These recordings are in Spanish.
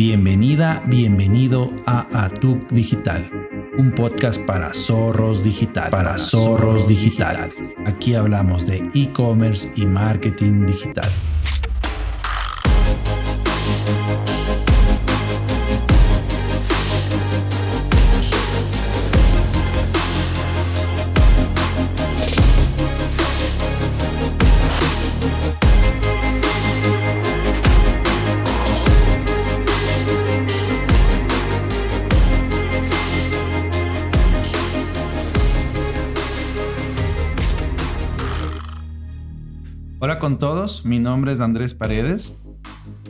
Bienvenida, bienvenido a Atuk Digital, un podcast para zorros digital, para zorros digital. Aquí hablamos de e-commerce y marketing digital. Hola con todos, mi nombre es Andrés Paredes.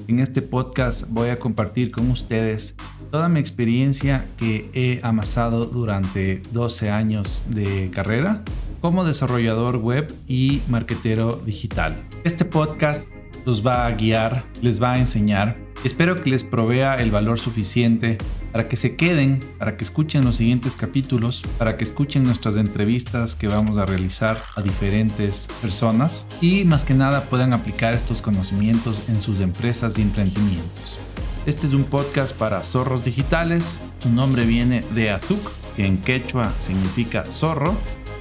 En este podcast voy a compartir con ustedes toda mi experiencia que he amasado durante 12 años de carrera como desarrollador web y marketero digital. Este podcast los va a guiar, les va a enseñar. Espero que les provea el valor suficiente para que se queden, para que escuchen los siguientes capítulos, para que escuchen nuestras entrevistas que vamos a realizar a diferentes personas y más que nada puedan aplicar estos conocimientos en sus empresas y emprendimientos. Este es un podcast para zorros digitales. Su nombre viene de Atuk, que en quechua significa zorro,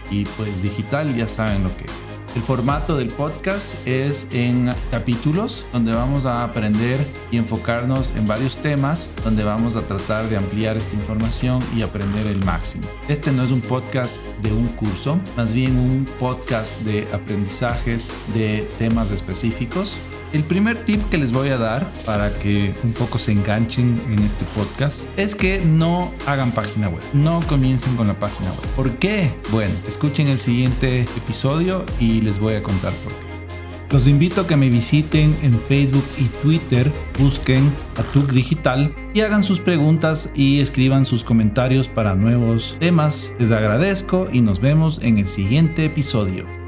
y pues digital ya saben lo que es. El formato del podcast es en capítulos donde vamos a aprender y enfocarnos en varios temas donde vamos a tratar de ampliar esta información y aprender el máximo. Este no es un podcast de un curso, más bien un podcast de aprendizajes de temas específicos el primer tip que les voy a dar para que un poco se enganchen en este podcast es que no hagan página web. No comiencen con la página web. ¿Por qué? Bueno, escuchen el siguiente episodio y les voy a contar por qué. Los invito a que me visiten en Facebook y Twitter, busquen Atuk Digital y hagan sus preguntas y escriban sus comentarios para nuevos temas. Les agradezco y nos vemos en el siguiente episodio.